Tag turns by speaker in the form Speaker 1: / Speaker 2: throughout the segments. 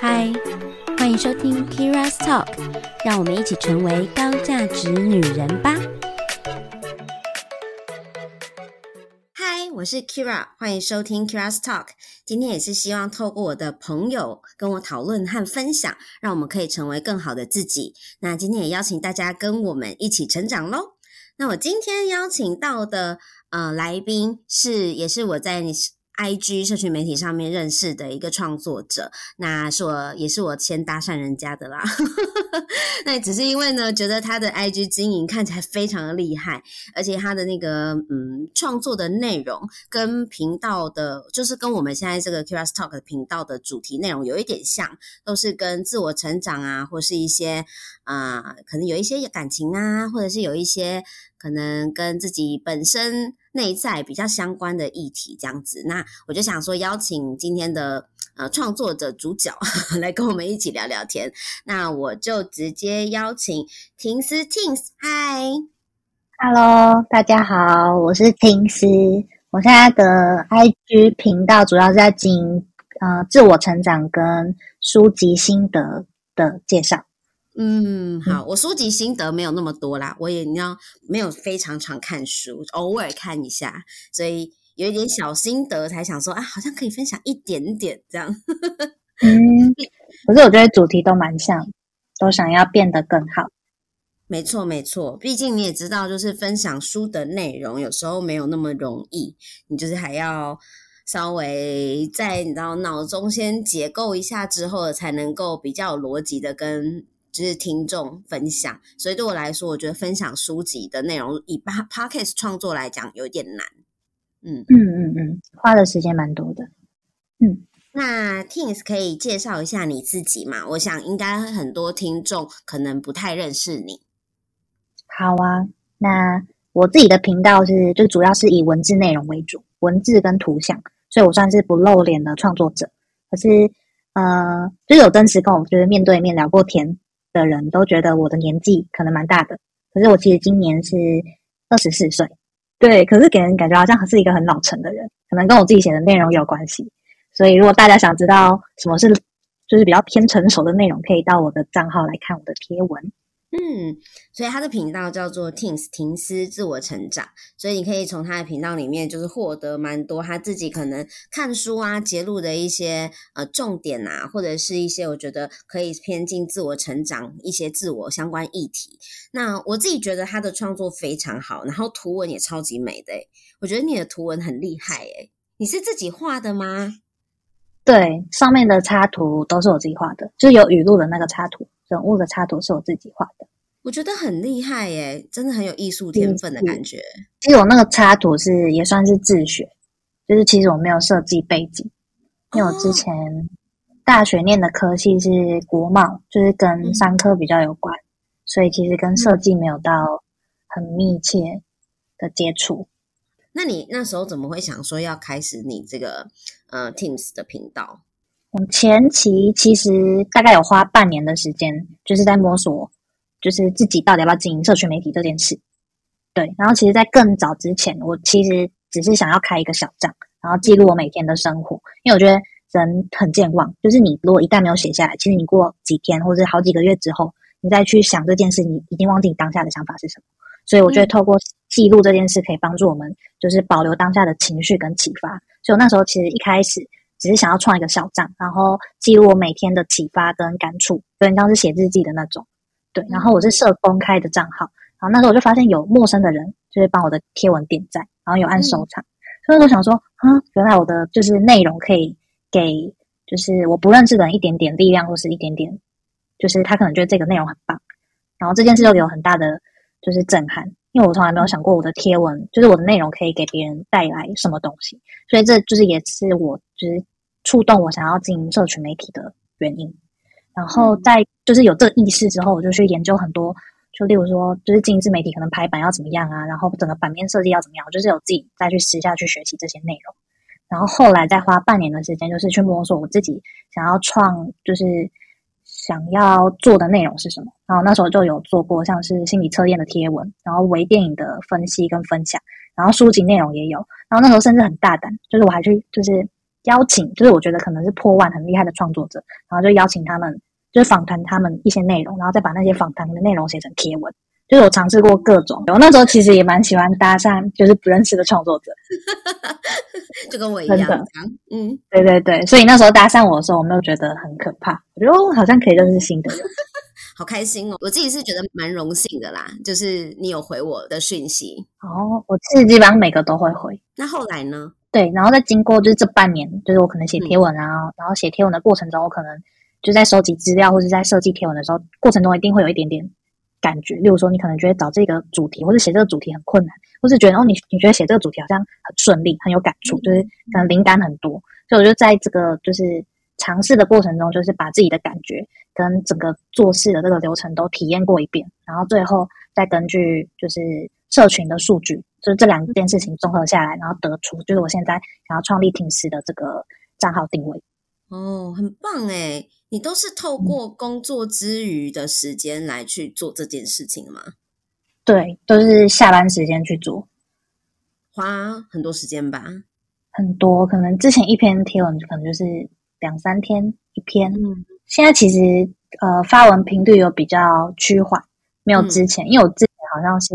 Speaker 1: 嗨，欢迎收听 Kira's Talk，让我们一起成为高价值女人吧。嗨，我是 Kira，欢迎收听 Kira's Talk。今天也是希望透过我的朋友跟我讨论和分享，让我们可以成为更好的自己。那今天也邀请大家跟我们一起成长喽。那我今天邀请到的呃来宾是，也是我在 IG 社群媒体上面认识的一个创作者，那是我也是我先搭讪人家的啦。那只是因为呢，觉得他的 IG 经营看起来非常的厉害，而且他的那个嗯创作的内容跟频道的，就是跟我们现在这个 Keira's Talk 的频道的主题内容有一点像，都是跟自我成长啊，或是一些啊、可能有一些感情啊，或者是有一些可能跟自己本身。内在比较相关的议题，这样子，那我就想说，邀请今天的呃创作者主角 来跟我们一起聊聊天。那我就直接邀请婷思 Tins，嗨
Speaker 2: ，Hello，大家好，我是婷思。我现在的 IG 频道主要是在经营呃自我成长跟书籍心得的介绍。
Speaker 1: 嗯，好，我书籍心得没有那么多啦，我也你要没有非常常看书，偶尔看一下，所以有一点小心得，才想说啊，好像可以分享一点点这样。
Speaker 2: 嗯，可是我觉得主题都蛮像，都想要变得更好。
Speaker 1: 没错，没错，毕竟你也知道，就是分享书的内容有时候没有那么容易，你就是还要稍微在你知道脑中先结构一下之后，才能够比较有逻辑的跟。就是听众分享，所以对我来说，我觉得分享书籍的内容以 Podcast 创作来讲有点难。
Speaker 2: 嗯嗯嗯嗯，花的时间蛮多的。嗯，
Speaker 1: 那 Tings 可以介绍一下你自己吗？我想应该很多听众可能不太认识你。
Speaker 2: 好啊，那我自己的频道是就主要是以文字内容为主，文字跟图像，所以我算是不露脸的创作者。可是呃，就有真实跟我就是面对面聊过天。的人都觉得我的年纪可能蛮大的，可是我其实今年是二十四岁，对，可是给人感觉好像是一个很老成的人，可能跟我自己写的内容有关系。所以如果大家想知道什么是就是比较偏成熟的内容，可以到我的账号来看我的贴文。
Speaker 1: 嗯，所以他的频道叫做 Tings 停思自我成长，所以你可以从他的频道里面就是获得蛮多他自己可能看书啊节录的一些呃重点啊，或者是一些我觉得可以偏进自我成长一些自我相关议题。那我自己觉得他的创作非常好，然后图文也超级美的诶，我觉得你的图文很厉害诶，你是自己画的吗？
Speaker 2: 对，上面的插图都是我自己画的，就是有语录的那个插图。人物的插图是我自己画的，
Speaker 1: 我觉得很厉害耶，真的很有艺术天分的感觉。
Speaker 2: 其实我那个插图是也算是自学，就是其实我没有设计背景，因为我之前大学念的科系是国贸，就是跟商科比较有关，嗯、所以其实跟设计没有到很密切的接触。
Speaker 1: 那你那时候怎么会想说要开始你这个呃 Teams 的频道？
Speaker 2: 我前期其实大概有花半年的时间，就是在摸索，就是自己到底要不要经营社群媒体这件事。对，然后其实，在更早之前，我其实只是想要开一个小账，然后记录我每天的生活。因为我觉得人很健忘，就是你如果一旦没有写下来，其实你过几天或者好几个月之后，你再去想这件事，你一定忘记你当下的想法是什么。所以我觉得透过记录这件事，可以帮助我们，就是保留当下的情绪跟启发。所以我那时候其实一开始。只是想要创一个小账，然后记录我每天的启发跟感触，有点像是写日记的那种。对，然后我是设公开的账号，然后那时候我就发现有陌生的人就是帮我的贴文点赞，然后有按收藏，所以我想说，嗯，原来我的就是内容可以给就是我不认识的人一点点力量，或是一点点，就是他可能觉得这个内容很棒，然后这件事就给我很大的就是震撼。因为我从来没有想过我的贴文，就是我的内容可以给别人带来什么东西，所以这就是也是我就是触动我想要经营社群媒体的原因。然后在就是有这个意识之后，我就去研究很多，就例如说，就是经营自媒体可能排版要怎么样啊，然后整个版面设计要怎么样，我就是有自己再去私下去学习这些内容。然后后来再花半年的时间，就是去摸索我自己想要创，就是。想要做的内容是什么？然后那时候就有做过像是心理测验的贴文，然后微电影的分析跟分享，然后书籍内容也有。然后那时候甚至很大胆，就是我还去就是邀请，就是我觉得可能是破万很厉害的创作者，然后就邀请他们，就是访谈他们一些内容，然后再把那些访谈的内容写成贴文。就是我尝试过各种，我那时候其实也蛮喜欢搭讪，就是不认识的创作者，
Speaker 1: 就跟我一样。的嗯，
Speaker 2: 对对对，所以那时候搭讪我的时候，我没有觉得很可怕，我觉得好像可以认识新的人，
Speaker 1: 好开心哦！我自己是觉得蛮荣幸的啦，就是你有回我的讯息
Speaker 2: 哦，我自己基本上每个都会回。
Speaker 1: 那后来呢？
Speaker 2: 对，然后再经过就是这半年，就是我可能写贴文啊，嗯、然后写贴文的过程中，我可能就在收集资料或者在设计贴文的时候，过程中一定会有一点点。感觉，例如说，你可能觉得找这个主题或者写这个主题很困难，或是觉得哦，你你觉得写这个主题好像很顺利，很有感触，就是可能灵感很多。所以我就在这个就是尝试的过程中，就是把自己的感觉跟整个做事的这个流程都体验过一遍，然后最后再根据就是社群的数据，就是这两件事情综合下来，然后得出就是我现在想要创立停思的这个账号定位。
Speaker 1: 哦，很棒诶！你都是透过工作之余的时间来去做这件事情吗？
Speaker 2: 对，都是下班时间去做，
Speaker 1: 花很多时间吧？
Speaker 2: 很多，可能之前一篇贴文可能就是两三天一篇，嗯，现在其实呃发文频率有比较趋缓，没有之前，嗯，因为我之前好像是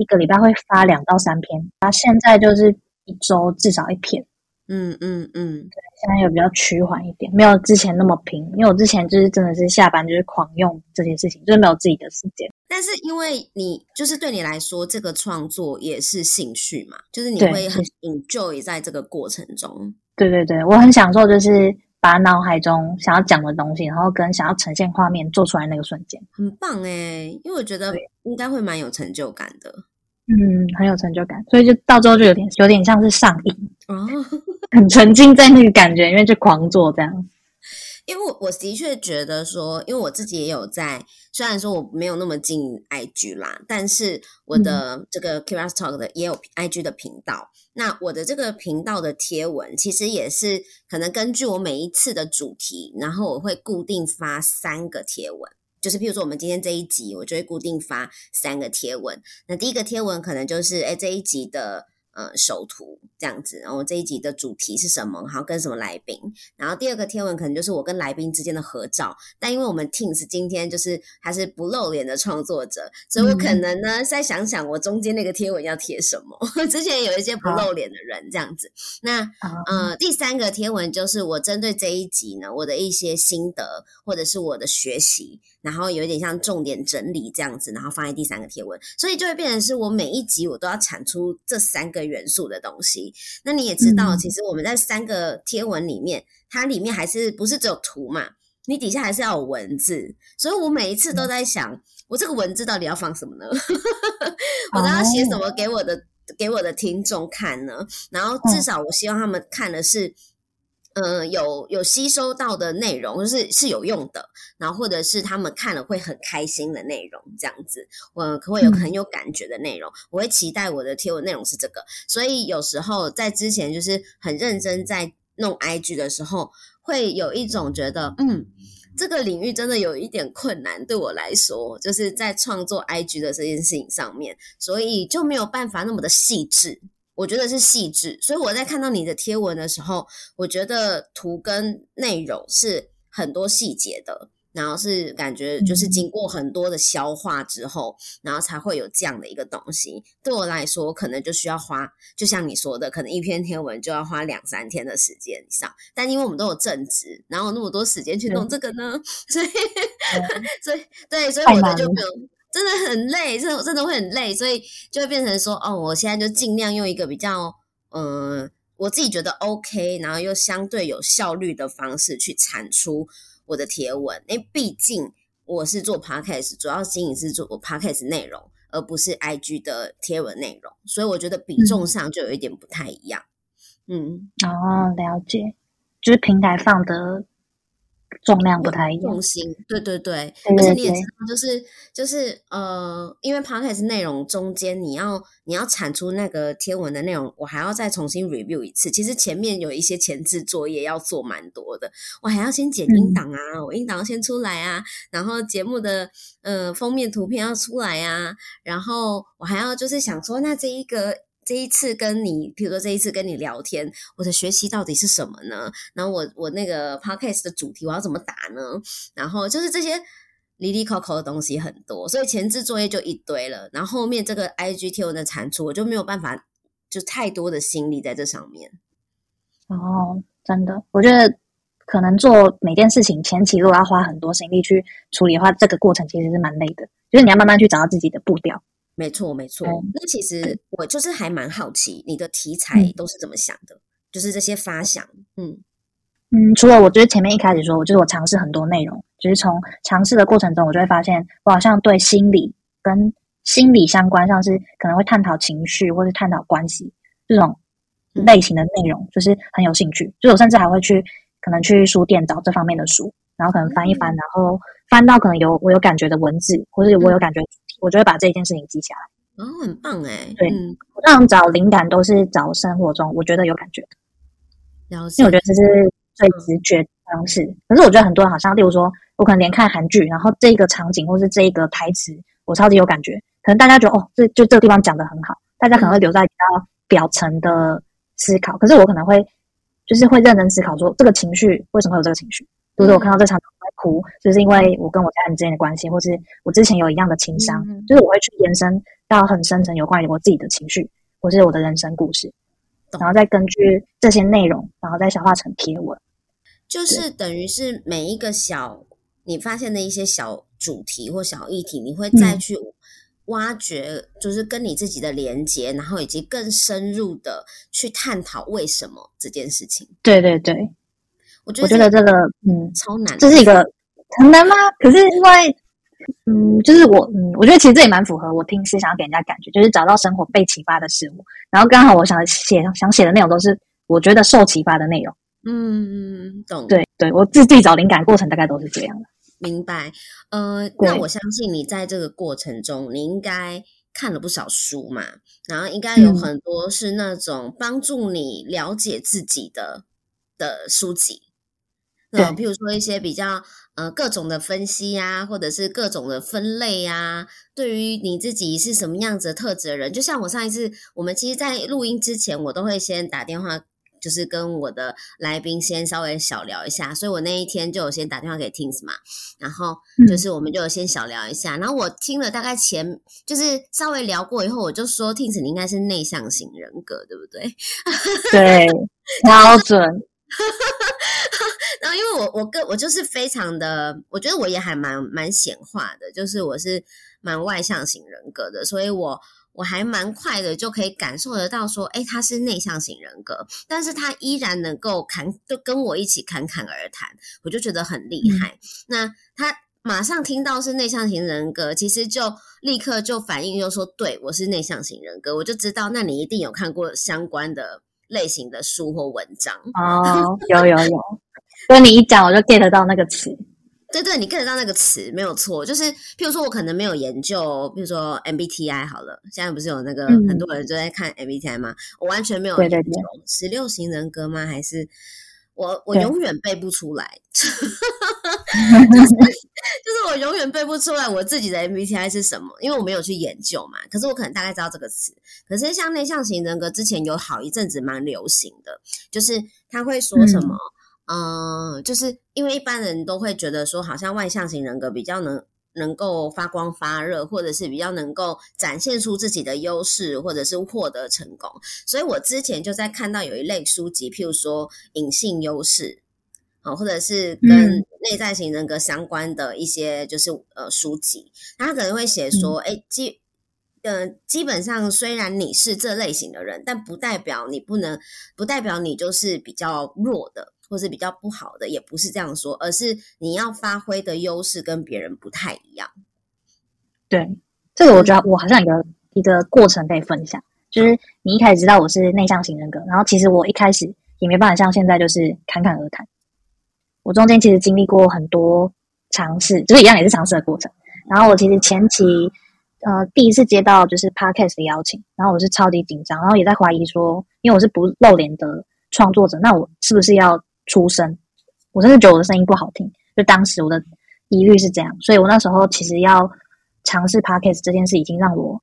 Speaker 2: 一个礼拜会发两到三篇，然后现在就是一周至少一篇。
Speaker 1: 嗯嗯嗯，
Speaker 2: 对，现在又比较趋缓一点，没有之前那么拼。因为我之前就是真的是下班就是狂用这件事情，就是没有自己的时间。
Speaker 1: 但是因为你就是对你来说，这个创作也是兴趣嘛，就是你会很 enjoy 在这个过程中。
Speaker 2: 对对对，我很享受，就是把脑海中想要讲的东西，然后跟想要呈现画面做出来那个瞬间，
Speaker 1: 很棒诶，因为我觉得应该会蛮有成就感的。
Speaker 2: 嗯，很有成就感，所以就到最后就有点有点像是上瘾哦，很沉浸在那个感觉，因为就狂做这样。
Speaker 1: 因为我我的确觉得说，因为我自己也有在，虽然说我没有那么进 IG 啦，但是我的这个 Keira's Talk 的也有 IG 的频道。嗯、那我的这个频道的贴文，其实也是可能根据我每一次的主题，然后我会固定发三个贴文。就是，譬如说，我们今天这一集，我就会固定发三个贴文。那第一个贴文可能就是，哎，这一集的。呃，首图这样子，然后这一集的主题是什么？然后跟什么来宾？然后第二个贴文可能就是我跟来宾之间的合照。但因为我们 Teams 今天就是还是不露脸的创作者，所以我可能呢再想想我中间那个贴文要贴什么。之前有一些不露脸的人这样子。那呃，第三个贴文就是我针对这一集呢，我的一些心得或者是我的学习，然后有一点像重点整理这样子，然后放在第三个贴文，所以就会变成是我每一集我都要产出这三个。元素的东西，那你也知道，其实我们在三个贴文里面，嗯、它里面还是不是只有图嘛？你底下还是要有文字，所以我每一次都在想，嗯、我这个文字到底要放什么呢？我都要写什么给我的、哦、给我的听众看呢？然后至少我希望他们看的是。嗯、呃，有有吸收到的内容，就是是有用的，然后或者是他们看了会很开心的内容，这样子，我可会有很有感觉的内容，嗯、我会期待我的贴文内容是这个，所以有时候在之前就是很认真在弄 IG 的时候，会有一种觉得，嗯，这个领域真的有一点困难，对我来说，就是在创作 IG 的这件事情上面，所以就没有办法那么的细致。我觉得是细致，所以我在看到你的贴文的时候，我觉得图跟内容是很多细节的，然后是感觉就是经过很多的消化之后，然后才会有这样的一个东西。对我来说，可能就需要花，就像你说的，可能一篇贴文就要花两三天的时间以上。但因为我们都有正职，然后有那么多时间去弄这个呢？所以，所以，对，所以我的就没有。真的很累，真的真的会很累，所以就会变成说，哦，我现在就尽量用一个比较，嗯、呃，我自己觉得 OK，然后又相对有效率的方式去产出我的贴文。因为毕竟我是做 Podcast，主要经营是做我 Podcast 内容，而不是 IG 的贴文内容，所以我觉得比重上就有一点不太一样。嗯，
Speaker 2: 嗯哦，了解，就是平台放的。重量不太一样，
Speaker 1: 重心，对对对，对对对，而且你也知道，就是就是呃，因为 podcast 内容中间你要你要产出那个天文的内容，我还要再重新 review 一次。其实前面有一些前置作业要做蛮多的，我还要先剪音档啊，嗯、我音档要先出来啊，然后节目的呃封面图片要出来啊，然后我还要就是想说，那这一个。这一次跟你，比如说这一次跟你聊天，我的学习到底是什么呢？然后我我那个 podcast 的主题我要怎么打呢？然后就是这些哩哩抠抠的东西很多，所以前置作业就一堆了。然后后面这个 IG 贴文的产出，我就没有办法，就太多的心力在这上面。
Speaker 2: 哦，真的，我觉得可能做每件事情前期如果要花很多心力去处理的话，这个过程其实是蛮累的，就是你要慢慢去找到自己的步调。
Speaker 1: 没错，没错。嗯、那其实我就是还蛮好奇，你的题材都是怎么想的？嗯、就是这些发想，嗯
Speaker 2: 嗯。除了我觉得前面一开始说，我就是我尝试很多内容，就是从尝试的过程中，我就会发现，我好像对心理跟心理相关，像是可能会探讨情绪或是探讨关系这种类型的内容，就是很有兴趣。嗯、就我甚至还会去可能去书店找这方面的书，然后可能翻一翻，嗯、然后翻到可能有我有感觉的文字，或者我有感觉。我就会把这件事情记下来。
Speaker 1: 哦，很棒哎！
Speaker 2: 对，嗯、我这样找灵感都是找生活中我觉得有感觉的，
Speaker 1: 了解。
Speaker 2: 因为我觉得这是最直觉的方式。嗯、可是我觉得很多人好像，例如说，我可能连看韩剧，然后这一个场景或是这一个台词，我超级有感觉。可能大家觉得哦，这就这个地方讲的很好，大家可能会留在比较表层的思考。嗯、可是我可能会就是会认真思考说，这个情绪为什么会有这个情绪？比如说我看到这场。哭，就是因为我跟我家人之间的关系，或是我之前有一样的情商，嗯、就是我会去延伸到很深层有关于我自己的情绪，或是我的人生故事，然后再根据这些内容，然后再消化成贴文，
Speaker 1: 就是等于是每一个小你发现的一些小主题或小议题，你会再去挖掘，就是跟你自己的连接，嗯、然后以及更深入的去探讨为什么这件事情。
Speaker 2: 对对对。我觉得这个，嗯，
Speaker 1: 超难。
Speaker 2: 这是一个很难吗？可是因为，嗯，就是我，嗯，我觉得其实这也蛮符合我平时想要给人家感觉，就是找到生活被启发的事物。然后刚好我想写想写的内容都是我觉得受启发的内容。
Speaker 1: 嗯，懂。
Speaker 2: 对对，我自己找灵感过程大概都是这样的。
Speaker 1: 明白。呃，那我相信你在这个过程中，你应该看了不少书嘛，然后应该有很多是那种帮助你了解自己的、嗯、的书籍。那比如说一些比较呃各种的分析呀、啊，或者是各种的分类呀、啊，对于你自己是什么样子的特质的人，就像我上一次，我们其实，在录音之前，我都会先打电话，就是跟我的来宾先稍微小聊一下，所以我那一天就有先打电话给 Tins 嘛，然后就是我们就先小聊一下，嗯、然后我听了大概前就是稍微聊过以后，我就说 Tins 你应该是内向型人格，对不
Speaker 2: 对？对，
Speaker 1: 标准。因为我我个我就是非常的，我觉得我也还蛮蛮显化的，就是我是蛮外向型人格的，所以我我还蛮快的就可以感受得到说，哎，他是内向型人格，但是他依然能够侃就跟我一起侃侃而谈，我就觉得很厉害。嗯、那他马上听到是内向型人格，其实就立刻就反应，就说对我是内向型人格，我就知道，那你一定有看过相关的。类型的书或文章
Speaker 2: 哦，有有有，所以你一讲我就 get 到那个词，
Speaker 1: 对对，你 get 到那个词没有错，就是譬如说我可能没有研究，比如说 MBTI 好了，现在不是有那个、嗯、很多人都在看 MBTI 吗？我完全没有研究，十六型人格吗？还是？我我永远背不出来，对 就是 就是我永远背不出来我自己的 MBTI 是什么，因为我没有去研究嘛。可是我可能大概知道这个词。可是像内向型人格之前有好一阵子蛮流行的，就是他会说什么，嗯、呃，就是因为一般人都会觉得说，好像外向型人格比较能。能够发光发热，或者是比较能够展现出自己的优势，或者是获得成功。所以我之前就在看到有一类书籍，譬如说隐性优势，啊，或者是跟内在型人格相关的一些就是呃书籍，他可能会写说，哎，基呃基本上虽然你是这类型的人，但不代表你不能，不代表你就是比较弱的。或是比较不好的，也不是这样说，而是你要发挥的优势跟别人不太一样。
Speaker 2: 对，这个我觉得我好像有一个一个过程可以分享，就是你一开始知道我是内向型人格，然后其实我一开始也没办法像现在就是侃侃而谈。我中间其实经历过很多尝试，就是一样也是尝试的过程。然后我其实前期呃第一次接到就是 podcast 的邀请，然后我是超级紧张，然后也在怀疑说，因为我是不露脸的创作者，那我是不是要出声，我真的觉得我的声音不好听，就当时我的疑虑是这样，所以我那时候其实要尝试 podcast 这件事，已经让我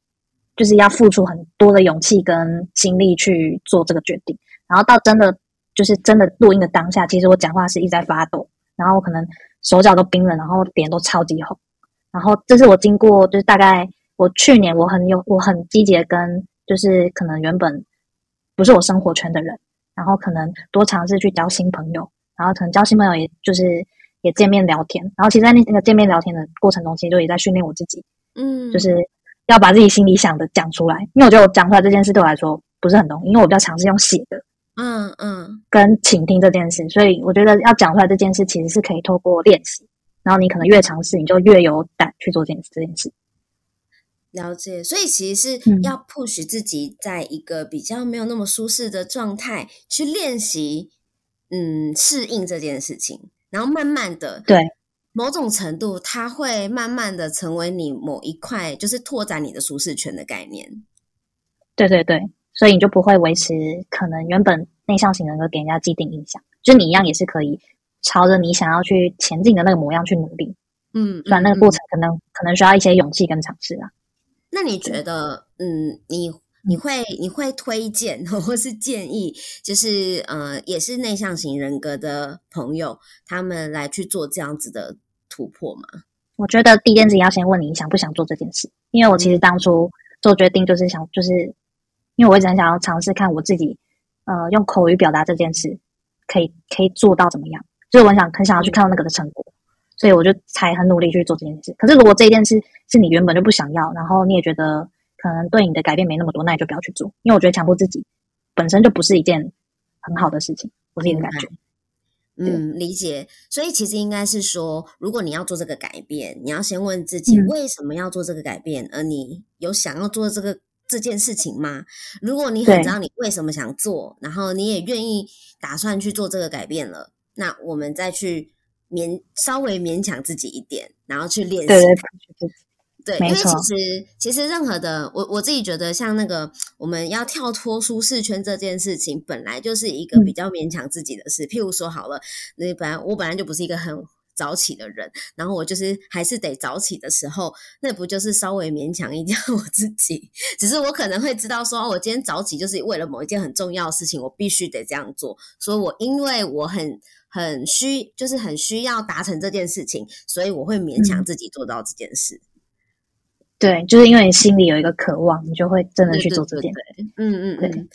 Speaker 2: 就是要付出很多的勇气跟精力去做这个决定。然后到真的就是真的录音的当下，其实我讲话是一直在发抖，然后我可能手脚都冰冷，然后脸都超级红。然后这是我经过，就是大概我去年我很有我很积极的跟，就是可能原本不是我生活圈的人，然后可能多尝试去交新朋友，然后可能交新朋友也就是也见面聊天。然后其实，在那那个见面聊天的过程中，其实就也在训练我自己，嗯，就是要把自己心里想的讲出来。因为我觉得我讲出来这件事对我来说不是很容易，因为我比较尝试用写的，嗯嗯，跟倾听这件事，所以我觉得要讲出来这件事其实是可以透过练习。然后你可能越尝试，你就越有胆去做这件事。这件事
Speaker 1: 了解，所以其实是要 push 自己，在一个比较没有那么舒适的状态、嗯、去练习，嗯，适应这件事情。然后慢慢的，
Speaker 2: 对
Speaker 1: 某种程度，它会慢慢的成为你某一块，就是拓展你的舒适圈的概念。
Speaker 2: 对对对，所以你就不会维持可能原本内向型人格给人家既定印象，就你一样也是可以。朝着你想要去前进的那个模样去努力，嗯，虽然那个过程可能、嗯、可能需要一些勇气跟尝试啊。
Speaker 1: 那你觉得，嗯，你你会你会推荐 或是建议，就是呃，也是内向型人格的朋友，他们来去做这样子的突破吗？
Speaker 2: 我觉得第一件事情要先问你想不想做这件事，因为我其实当初做决定就是想，就是因为我一直很想要尝试看我自己，呃，用口语表达这件事可以可以做到怎么样。就是我想很想要去看到那个的成果，所以我就才很努力去做这件事。可是如果这件事是你原本就不想要，然后你也觉得可能对你的改变没那么多，那你就不要去做。因为我觉得强迫自己本身就不是一件很好的事情，我自己的感觉。
Speaker 1: 嗯，理解。所以其实应该是说，如果你要做这个改变，你要先问自己为什么要做这个改变，嗯、而你有想要做这个这件事情吗？如果你很知道你为什么想做，然后你也愿意打算去做这个改变了。那我们再去勉稍微勉强自己一点，然后去练习。对对对，对，因为其实其实任何的，我我自己觉得，像那个我们要跳脱舒适圈这件事情，本来就是一个比较勉强自己的事。嗯、譬如说，好了，那本来我本来就不是一个很早起的人，然后我就是还是得早起的时候，那不就是稍微勉强一点 我自己？只是我可能会知道说，我今天早起就是为了某一件很重要的事情，我必须得这样做。所以我因为我很。很需，就是很需要达成这件事情，所以我会勉强自己做到这件事。嗯、
Speaker 2: 对，就是因为你心里有一个渴望，你就会真的去做这件事。
Speaker 1: 嗯嗯嗯，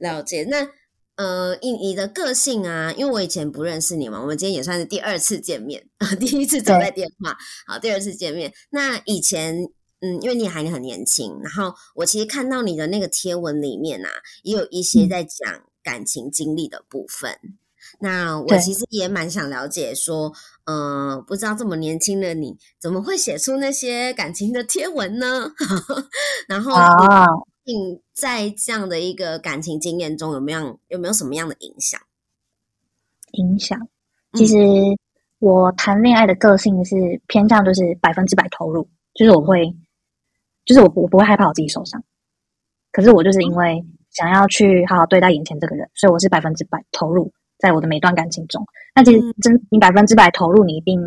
Speaker 1: 了解。那呃，以你的个性啊，因为我以前不认识你嘛，我们今天也算是第二次见面啊，第一次走在电话，好，第二次见面。那以前，嗯，因为你还很年轻，然后我其实看到你的那个贴文里面啊，也有一些在讲感情经历的部分。嗯那我其实也蛮想了解，说，嗯、呃，不知道这么年轻的你，怎么会写出那些感情的贴文呢？然后，你在这样的一个感情经验中，有没有有没有什么样的影响？
Speaker 2: 影响，其实我谈恋爱的个性是偏向就是百分之百投入，就是我会，就是我我不会害怕我自己受伤，可是我就是因为想要去好好对待眼前这个人，所以我是百分之百投入。在我的每段感情中，那其实真你百分之百投入，你一定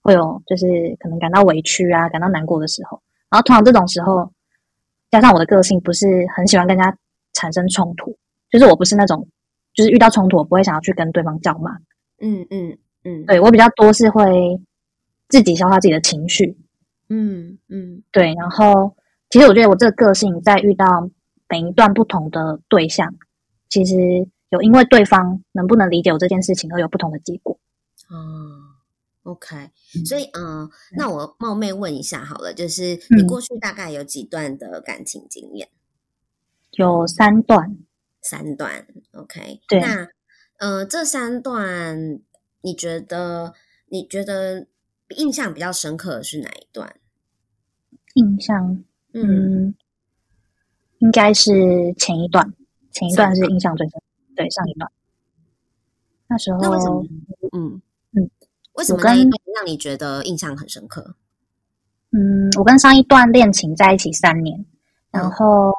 Speaker 2: 会有就是可能感到委屈啊，感到难过的时候。然后通常这种时候，加上我的个性不是很喜欢跟人家产生冲突，就是我不是那种就是遇到冲突我不会想要去跟对方叫骂。嗯嗯嗯，对，我比较多是会自己消化自己的情绪。嗯嗯，对。然后其实我觉得我这个个性在遇到每一段不同的对象，其实。有因为对方能不能理解我这件事情而有不同的结果。
Speaker 1: 哦，OK，所以嗯、呃，那我冒昧问一下好了，就是你过去大概有几段的感情经验？
Speaker 2: 有三段，
Speaker 1: 三段，OK。
Speaker 2: 对，
Speaker 1: 那呃，这三段你觉得你觉得印象比较深刻的是哪一段？
Speaker 2: 印象，嗯，应该是前一段，前一段是印象最深。对，上一段，那时候，
Speaker 1: 那为什么？嗯嗯，为什么那一段让你觉得印象很深刻？
Speaker 2: 嗯，我跟上一段恋情在一起三年，然后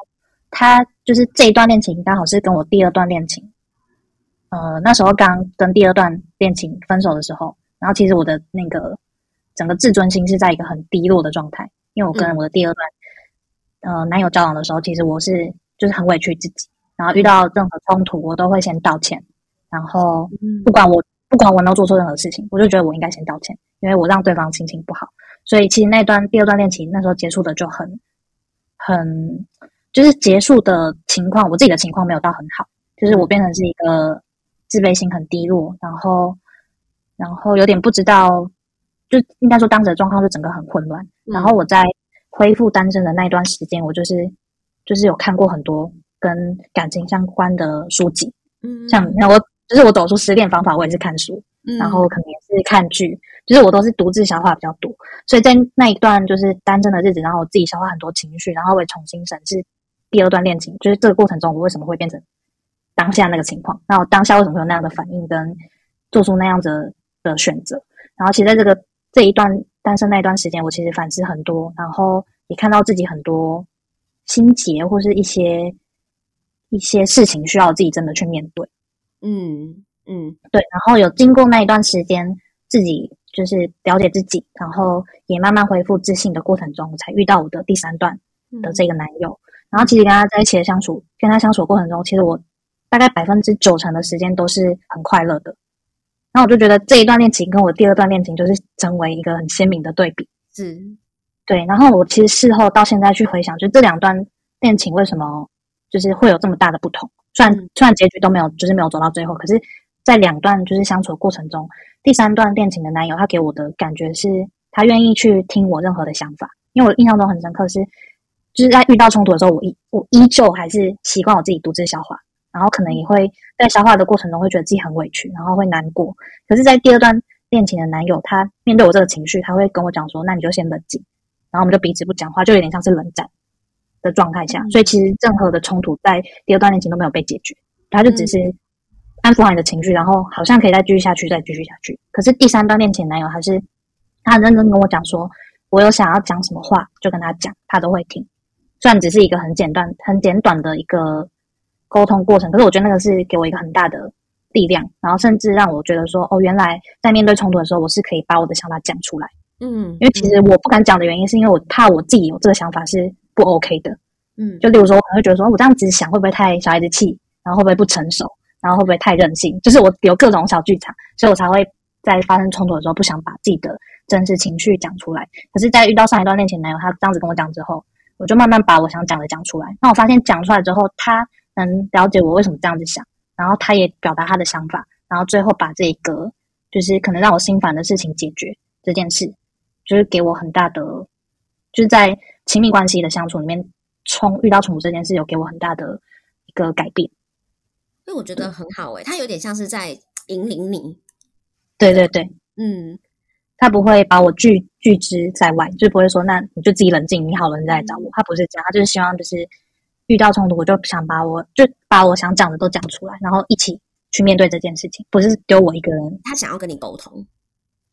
Speaker 2: 他就是这一段恋情刚好是跟我第二段恋情，呃，那时候刚跟第二段恋情分手的时候，然后其实我的那个整个自尊心是在一个很低落的状态，因为我跟我的第二段呃男友交往的时候，其实我是就是很委屈自己，然后遇到任何冲突，我都会先道歉，然后不管我不管我能做错任何事情，我就觉得我应该先道歉，因为我让对方心情不好。所以其实那段第二段恋情那时候结束的就很很就是结束的情况，我自己的情况没有到很好，就是我变成是一个自卑心很低落，然后然后有点不知道，就应该说当时的状况是整个很混乱。嗯、然后我在恢复单身的那段时间，我就是就是有看过很多跟感情相关的书籍，嗯，像那我就是我走出失恋方法，我也是看书，嗯、然后可能也是看剧。就是我都是独自消化比较多，所以在那一段就是单身的日子，然后我自己消化很多情绪，然后我也重新审视第二段恋情，就是这个过程中我为什么会变成当下那个情况，那我当下为什么会有那样的反应跟做出那样子的选择，然后其实在这个这一段单身那一段时间，我其实反思很多，然后也看到自己很多心结或是一些一些事情需要自己真的去面对，
Speaker 1: 嗯嗯，
Speaker 2: 对，然后有经过那一段时间自己。就是了解自己，然后也慢慢恢复自信的过程中，我才遇到我的第三段的这个男友。嗯、然后其实跟他在一起的相处，跟他相处的过程中，其实我大概百分之九成的时间都是很快乐的。然后我就觉得这一段恋情跟我第二段恋情就是成为一个很鲜明的对比。
Speaker 1: 是，
Speaker 2: 对。然后我其实事后到现在去回想，就这两段恋情为什么就是会有这么大的不同？虽然、嗯、虽然结局都没有，就是没有走到最后，可是，在两段就是相处的过程中。第三段恋情的男友，他给我的感觉是，他愿意去听我任何的想法，因为我印象中很深刻是，就是在遇到冲突的时候，我依我依旧还是习惯我自己独自消化，然后可能也会在消化的过程中会觉得自己很委屈，然后会难过。可是，在第二段恋情的男友，他面对我这个情绪，他会跟我讲说：“那你就先冷静。”然后我们就彼此不讲话，就有点像是冷战的状态下。所以，其实任何的冲突在第二段恋情都没有被解决，他就只是。安抚好你的情绪，然后好像可以再继续下去，再继续下去。可是第三段恋情男友还是他很认真跟我讲说，我有想要讲什么话就跟他讲，他都会听。虽然只是一个很简短、很简短的一个沟通过程，可是我觉得那个是给我一个很大的力量，然后甚至让我觉得说，哦，原来在面对冲突的时候，我是可以把我的想法讲出来。嗯，因为其实我不敢讲的原因，是因为我怕我自己有这个想法是不 OK 的。嗯，就例如说，我可能会觉得说，我这样子想会不会太小孩子气，然后会不会不成熟？然后会不会太任性？就是我有各种小剧场，所以我才会在发生冲突的时候不想把自己的真实情绪讲出来。可是，在遇到上一段恋情男友，他这样子跟我讲之后，我就慢慢把我想讲的讲出来。那我发现讲出来之后，他能了解我为什么这样子想，然后他也表达他的想法，然后最后把这个就是可能让我心烦的事情解决这件事，就是给我很大的，就是在亲密关系的相处里面冲遇到冲突这件事，有给我很大的一个改变。
Speaker 1: 因为我觉得很好诶，他有点像是在引领你。
Speaker 2: 对对对，嗯，他不会把我拒拒之在外，就不会说，那你就自己冷静，你好了你再来找我。他不是这样，他就是希望就是遇到冲突，我就想把我就把我想讲的都讲出来，然后一起去面对这件事情，不是丢我一个人。
Speaker 1: 他想要跟你沟通。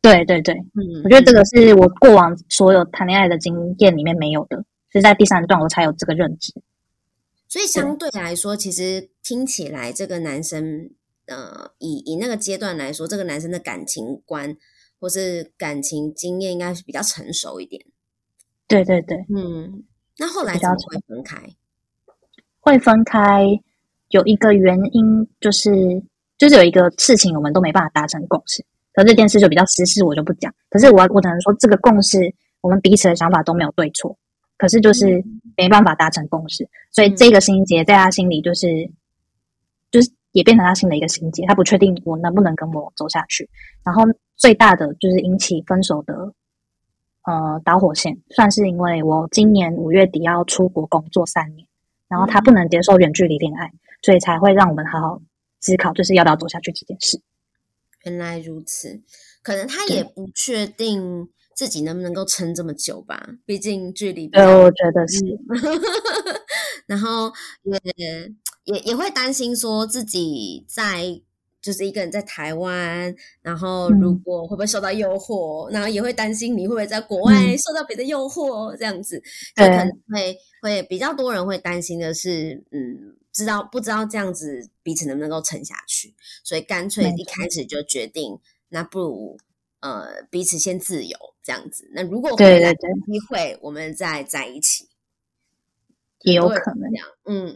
Speaker 2: 对对对，嗯，我觉得这个是我过往所有谈恋爱的经验里面没有的，是在第三段我才有这个认知。
Speaker 1: 所以相对来说，其实听起来这个男生，呃，以以那个阶段来说，这个男生的感情观或是感情经验应该是比较成熟一点。
Speaker 2: 对对对，
Speaker 1: 嗯。那后来怎么会分开？
Speaker 2: 会分开有一个原因，就是就是有一个事情我们都没办法达成共识，可这件事就比较私事，我就不讲。可是我我只能说，这个共识我们彼此的想法都没有对错。可是就是没办法达成共识，所以这个心结在他心里就是，就是也变成他心里的一个心结。他不确定我能不能跟我走下去。然后最大的就是引起分手的，呃，导火线算是因为我今年五月底要出国工作三年，然后他不能接受远距离恋爱，所以才会让我们好好思考，就是要不要走下去这件事。
Speaker 1: 原来如此，可能他也不确定。自己能不能够撑这么久吧？毕竟距离，
Speaker 2: 对，我觉得是。
Speaker 1: 然后也也也会担心说自己在就是一个人在台湾，然后如果会不会受到诱惑，嗯、然后也会担心你会不会在国外受到别的诱惑，嗯、这样子，就可能会会比较多人会担心的是，嗯，知道不知道这样子彼此能不能够撑下去，所以干脆一开始就决定，那不如。呃，彼此先自由这样子。那如果回来有机会，我们再在一起。
Speaker 2: 也有可能
Speaker 1: 这样，嗯，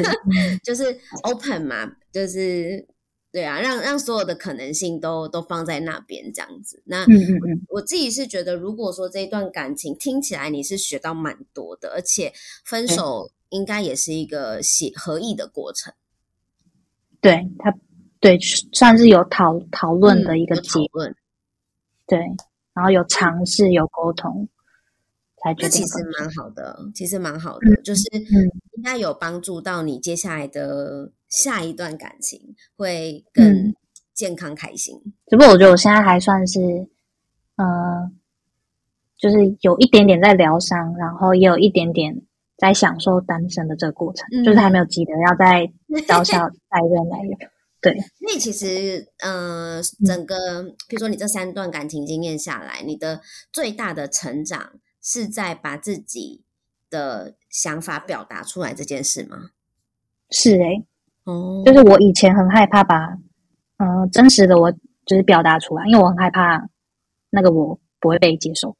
Speaker 1: 就是 open 嘛，就是对啊，让让所有的可能性都都放在那边这样子。那
Speaker 2: 嗯嗯嗯，
Speaker 1: 我自己是觉得，如果说这一段感情听起来你是学到蛮多的，而且分手应该也是一个协合意的过程。
Speaker 2: 对他，对，算是有讨讨论的一个结论。嗯、对，然后有尝试，有沟通。
Speaker 1: 那其实蛮好的，其实蛮好的，嗯、就是应该有帮助到你接下来的下一段感情会更健康开心。嗯、
Speaker 2: 只不过我觉得我现在还算是，呃，就是有一点点在疗伤，然后也有一点点在享受单身的这个过程，嗯、就是还没有急得要再找下再任男友。对，
Speaker 1: 那其实，呃，整个，比如说你这三段感情经验下来，你的最大的成长。是在把自己的想法表达出来这件事吗？
Speaker 2: 是诶、欸，哦，就是我以前很害怕把，嗯、呃，真实的我就是表达出来，因为我很害怕那个我不会被接受。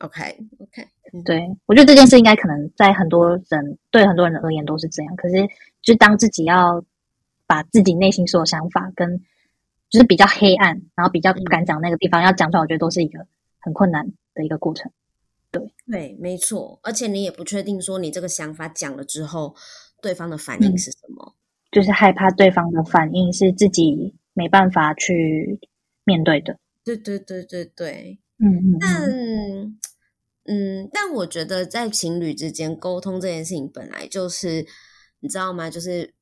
Speaker 1: OK，OK，okay, okay.
Speaker 2: 对，我觉得这件事应该可能在很多人对很多人而言都是这样。可是，就当自己要把自己内心所有想法跟就是比较黑暗，然后比较不敢讲那个地方、嗯、要讲出来，我觉得都是一个很困难的一个过程。对
Speaker 1: 对，没错，而且你也不确定说你这个想法讲了之后，对方的反应是什么，
Speaker 2: 嗯，就是害怕对方的反应是自己没办法去面对的。
Speaker 1: 对对对对对，
Speaker 2: 嗯嗯，
Speaker 1: 但嗯，但我觉得在情侣之间沟通这件事情本来就是，你知道吗？就是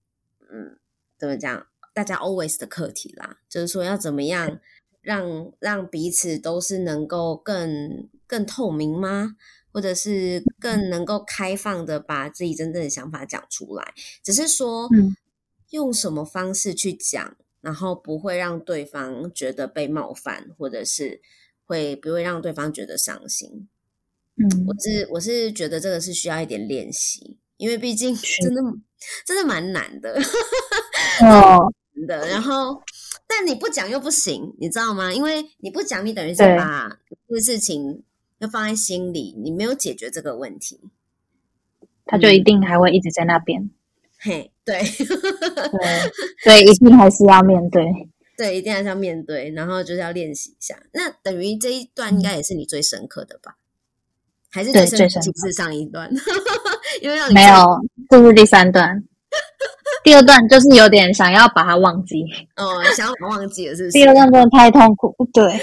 Speaker 1: 嗯，怎么讲，大家 always 的课题啦，就是说要怎么样 让让彼此都是能够更。更透明吗？或者是更能够开放的把自己真正的想法讲出来？只是说，用什么方式去讲，然后不会让对方觉得被冒犯，或者是会不会让对方觉得伤心？
Speaker 2: 嗯，
Speaker 1: 我是我是觉得这个是需要一点练习，因为毕竟真的真的蛮难的
Speaker 2: 哦，
Speaker 1: 的。然后，但你不讲又不行，你知道吗？因为你不讲，你等于是把这个事情。要放在心里，你没有解决这个问题，
Speaker 2: 他就一定还会一直在那边。
Speaker 1: 嘿，对，
Speaker 2: 对，对，一定还是要面对，
Speaker 1: 对，一定还是要面对，然后就是要练习一下。那等于这一段应该也是你最深刻的吧？嗯、还是最深刻的是上一段？因为让你
Speaker 2: 没有，这是第三段，第二段就是有点想要把它忘记。
Speaker 1: 哦，想要把它忘记了，是不是？
Speaker 2: 第二段真的太痛苦，对。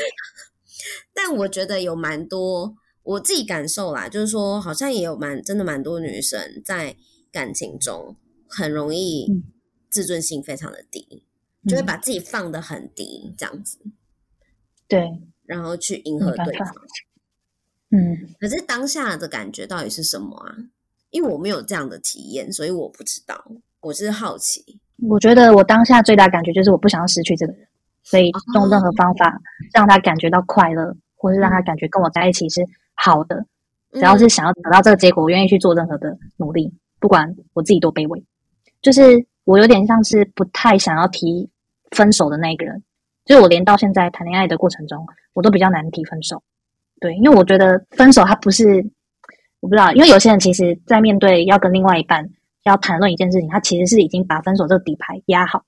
Speaker 1: 但我觉得有蛮多我自己感受啦，就是说好像也有蛮真的蛮多女生在感情中很容易自尊心非常的低，嗯、就会把自己放得很低这样子。
Speaker 2: 对，
Speaker 1: 然后去迎合对方。
Speaker 2: 嗯，
Speaker 1: 可是当下的感觉到底是什么啊？因为我没有这样的体验，所以我不知道。我是好奇。
Speaker 2: 我觉得我当下最大感觉就是我不想要失去这个人，所以用任何方法让他感觉到快乐。或是让他感觉跟我在一起是好的，只要是想要得到这个结果，我愿意去做任何的努力，不管我自己多卑微。就是我有点像是不太想要提分手的那一个人，就是我连到现在谈恋爱的过程中，我都比较难提分手。对，因为我觉得分手它不是，我不知道，因为有些人其实在面对要跟另外一半要谈论一件事情，他其实是已经把分手这个底牌压好，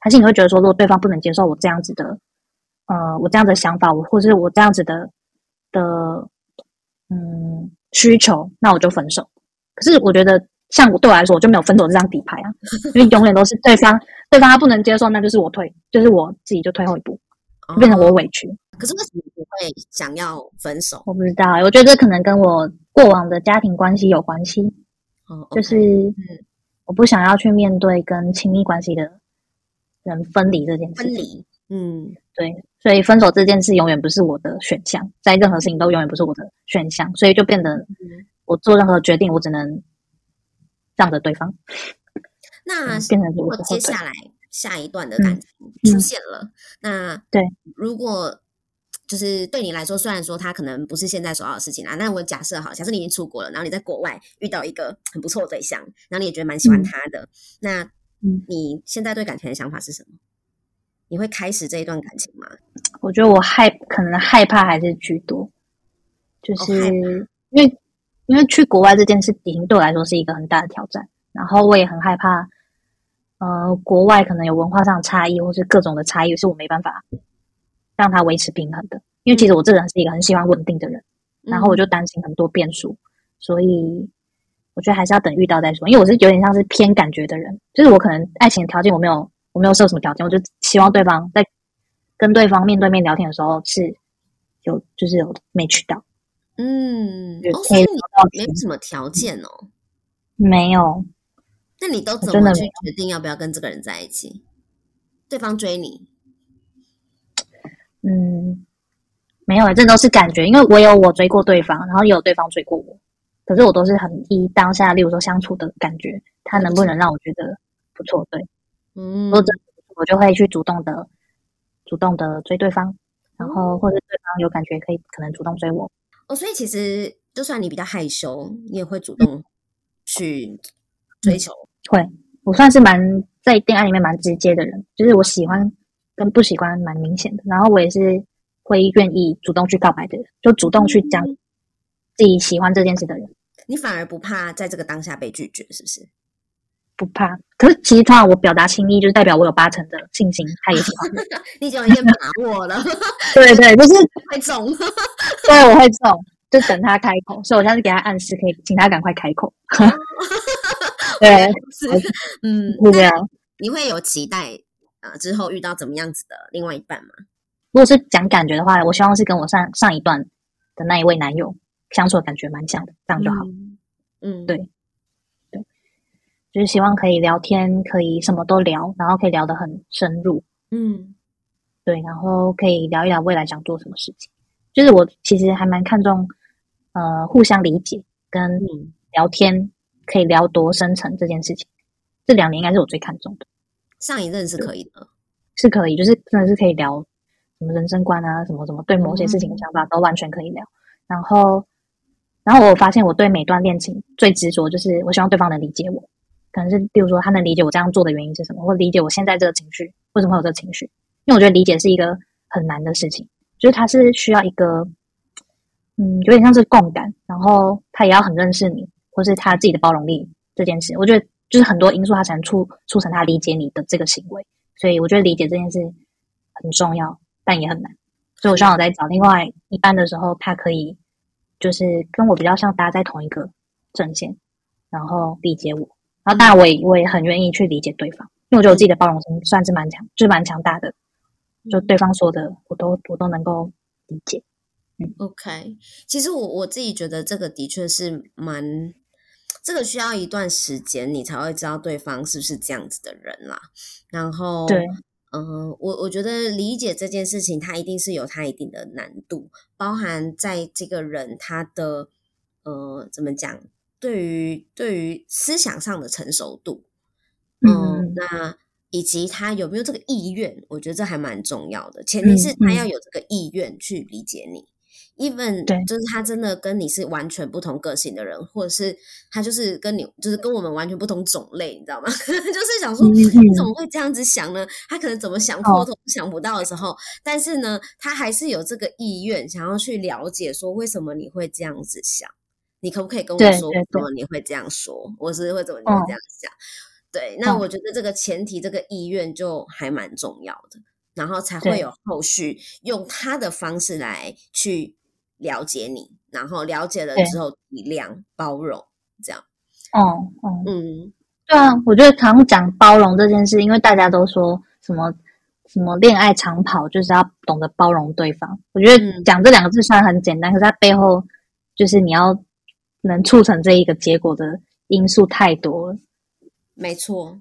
Speaker 2: 还是你会觉得说，如果对方不能接受我这样子的。呃，我这样的想法，我或是我这样子的的嗯需求，那我就分手。可是我觉得，像我对我来说，我就没有分手这张底牌啊，因为永远都是对方，对方他不能接受，那就是我退，就是我自己就退后一步，变成我委屈。哦，
Speaker 1: 可是为什么不会想要分手？
Speaker 2: 我不知道，我觉得这可能跟我过往的家庭关系有关系。
Speaker 1: 哦
Speaker 2: 就是我不想要去面对跟亲密关系的人分离这件事。
Speaker 1: 分离，嗯，
Speaker 2: 对。所以分手这件事永远不是我的选项，在任何事情都永远不是我的选项，所以就变得我做任何决定，我只能让着对方。
Speaker 1: 那
Speaker 2: 变成
Speaker 1: 如果接下来下一段的感情出现了，那
Speaker 2: 对，
Speaker 1: 如果就是对你来说，虽然说他可能不是现在所要的事情啊，那我假设好，假设你已经出国了，然后你在国外遇到一个很不错的对象，然后你也觉得蛮喜欢他的，嗯、那你现在对感情的想法是什么？你会开始这一段感情吗？
Speaker 2: 我觉得我害可能害怕还是居多，就是、哦、因为因为去国外这件事情对我来说是一个很大的挑战，然后我也很害怕，呃，国外可能有文化上的差异，或是各种的差异，是我没办法让它维持平衡的。因为其实我这个人是一个很喜欢稳定的人，然后我就担心很多变数，所以我觉得还是要等遇到再说。因为我是有点像是偏感觉的人，就是我可能爱情的条件我没有，我没有设什么条件，我就希望对方在跟对方面对面聊天的时候是有，就是有 match 到。
Speaker 1: 嗯，哦，所以你没有什么条件哦？
Speaker 2: 没有。
Speaker 1: 那你都怎么去决定要不要跟这个人在一起？对方追你？
Speaker 2: 嗯，没有，这都是感觉。因为我有我追过对方，然后也有对方追过我。可是我都是很依当下，例如说相处的感觉，他能不能让我觉得不错？对，嗯，或者我就会去主动的、主动的追对方，然后或者对方有感觉可以可能主动追我。
Speaker 1: 哦，所以其实就算你比较害羞，你也会主动去追求。
Speaker 2: 嗯、会，我算是蛮在恋爱里面蛮直接的人，就是我喜欢跟不喜欢蛮明显的。然后我也是会愿意主动去告白的人，就主动去讲自己喜欢这件事的人。嗯、
Speaker 1: 你反而不怕在这个当下被拒绝，是不是？
Speaker 2: 不怕。可是其实通常我表达心意，就是代表我有八成的信心，他也喜欢。
Speaker 1: 你已经有一点把握了。
Speaker 2: 对对，就是
Speaker 1: 会中。
Speaker 2: 对，我会中，就等他开口，所以我现在是给他暗示，可以请他赶快开口。对，
Speaker 1: 是，嗯，
Speaker 2: 是这样。
Speaker 1: 你会有期待啊、呃？之后遇到怎么样子的另外一半吗？
Speaker 2: 如果是讲感觉的话，我希望是跟我上上一段的那一位男友相处的感觉蛮像的，这样就好。嗯，嗯对，对，就是希望可以聊天，可以什么都聊，然后可以聊得很深入。嗯，对，然后可以聊一聊未来想做什么事情。就是我其实还蛮看重，呃，互相理解跟聊天可以聊多深层这件事情。这两年应该是我最看重的。
Speaker 1: 上一任是可以的，
Speaker 2: 是可以，就是真的是可以聊什么人生观啊，什么什么对某些事情的想法都完全可以聊。然后，然后我发现我对每段恋情最执着就是我希望对方能理解我，可能是比如说他能理解我这样做的原因是什么，或理解我现在这个情绪为什么会有这个情绪。因为我觉得理解是一个很难的事情。就是他是需要一个，嗯，有点像是共感，然后他也要很认识你，或是他自己的包容力这件事。我觉得就是很多因素，他才能促促成他理解你的这个行为。所以我觉得理解这件事很重要，但也很难。所以我希望我在找另外一半的时候，他可以就是跟我比较像，搭在同一个阵线，然后理解我。然后当然我也我也很愿意去理解对方，因为我觉得我自己的包容心算是蛮强，就是蛮强大的。就对方说的，我都我都能够理解。嗯
Speaker 1: ，OK，其实我我自己觉得这个的确是蛮，这个需要一段时间，你才会知道对方是不是这样子的人啦。然后，
Speaker 2: 对，
Speaker 1: 嗯、呃，我我觉得理解这件事情，它一定是有它一定的难度，包含在这个人他的呃怎么讲，对于对于思想上的成熟度，呃、嗯，那。以及他有没有这个意愿，我觉得这还蛮重要的。前提是他要有这个意愿去理解你。Even 对，就是他真的跟你是完全不同个性的人，或者是他就是跟你，就是跟我们完全不同种类，你知道吗？就是想说你怎么会这样子想呢？他可能怎么想破头想不到的时候，哦，但是呢，他还是有这个意愿想要去了解，说为什么你会这样子想？你可不可以跟我说为什么你会这样说？我是会怎么你会这样想？哦对，那我觉得这个前提，这个意愿就还蛮重要的，然后才会有后续用他的方式来去了解你，然后了解了之后体谅、包容，这样。
Speaker 2: 哦哦嗯，对啊，我觉得常讲包容这件事，因为大家都说什么什么恋爱长跑就是要懂得包容对方。我觉得讲这两个字虽然很简单，可是它背后就是你要能促成这一个结果的因素太多了。
Speaker 1: 没错，